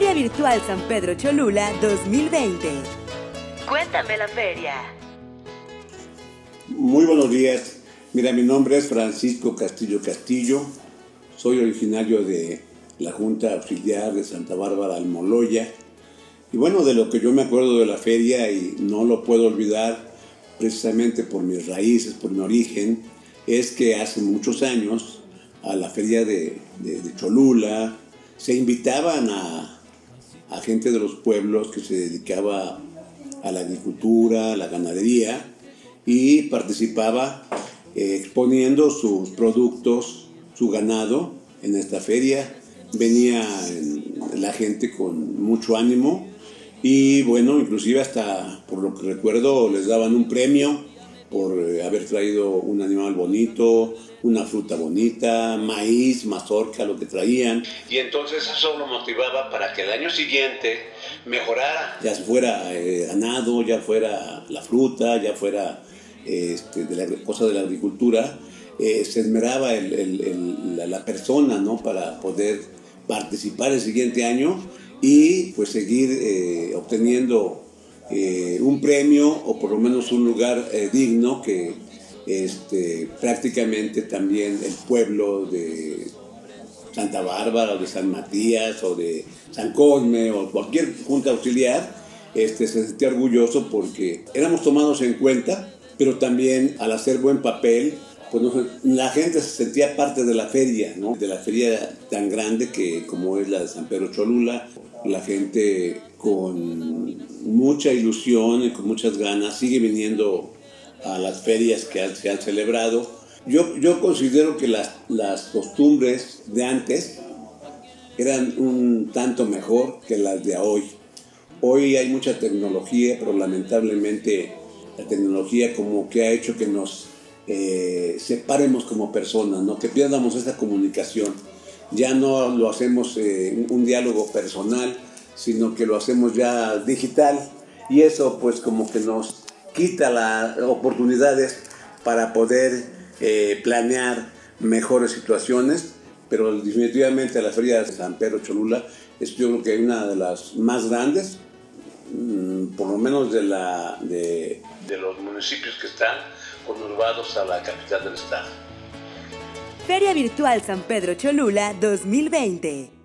Feria Virtual San Pedro Cholula 2020. Cuéntame la feria. Muy buenos días. Mira, mi nombre es Francisco Castillo Castillo. Soy originario de la Junta Auxiliar de Santa Bárbara Almoloya. Y bueno, de lo que yo me acuerdo de la feria y no lo puedo olvidar precisamente por mis raíces, por mi origen, es que hace muchos años a la feria de, Cholula se invitaban a, gente de los pueblos que se dedicaba a la agricultura, a la ganadería y participaba eh, exponiendo sus productos, su ganado en esta feria. Venía la gente con mucho ánimo y bueno, inclusive hasta por lo que recuerdo les daban un premio por eh, haber traído un animal bonito, una fruta bonita, maíz, mazorca, lo que traían. Y entonces eso lo motivaba para que el año siguiente mejorara. Ya fuera eh, ganado, ya fuera la fruta, ya fuera este, de la cosa de la agricultura, eh, se esmeraba la, la, persona ¿no? para poder participar el siguiente año y pues seguir eh, obteniendo eh, un premio o por lo menos un lugar eh, digno que este, prácticamente también el pueblo de Santa Bárbara o de San Matías o de San Cosme o cualquier junta auxiliar este, se sentía orgulloso porque éramos tomados en cuenta, pero también al hacer buen papel pues la gente se sentía parte de la feria, ¿no? de la feria tan grande que como es la de San Pedro Cholula. La gente con mucha ilusión y con muchas ganas sigue viniendo a las ferias que se han celebrado. Yo, yo considero que las, las costumbres de antes eran un tanto mejor que las de hoy. Hoy hay mucha tecnología, pero lamentablemente la tecnología como que ha hecho que nos eh, separemos como personas, ¿no? que pierdamos esa comunicación. Ya no lo hacemos eh, un diálogo personal, sino que lo hacemos ya digital y eso pues como que nos quita las oportunidades para poder eh, planear mejores situaciones, pero definitivamente la feria de San Pedro Cholula es yo creo que una de las más grandes, mm, por lo menos de, la, de, de los municipios que están conurbados a la capital del estado. Feria Virtual San Pedro Cholula 2020.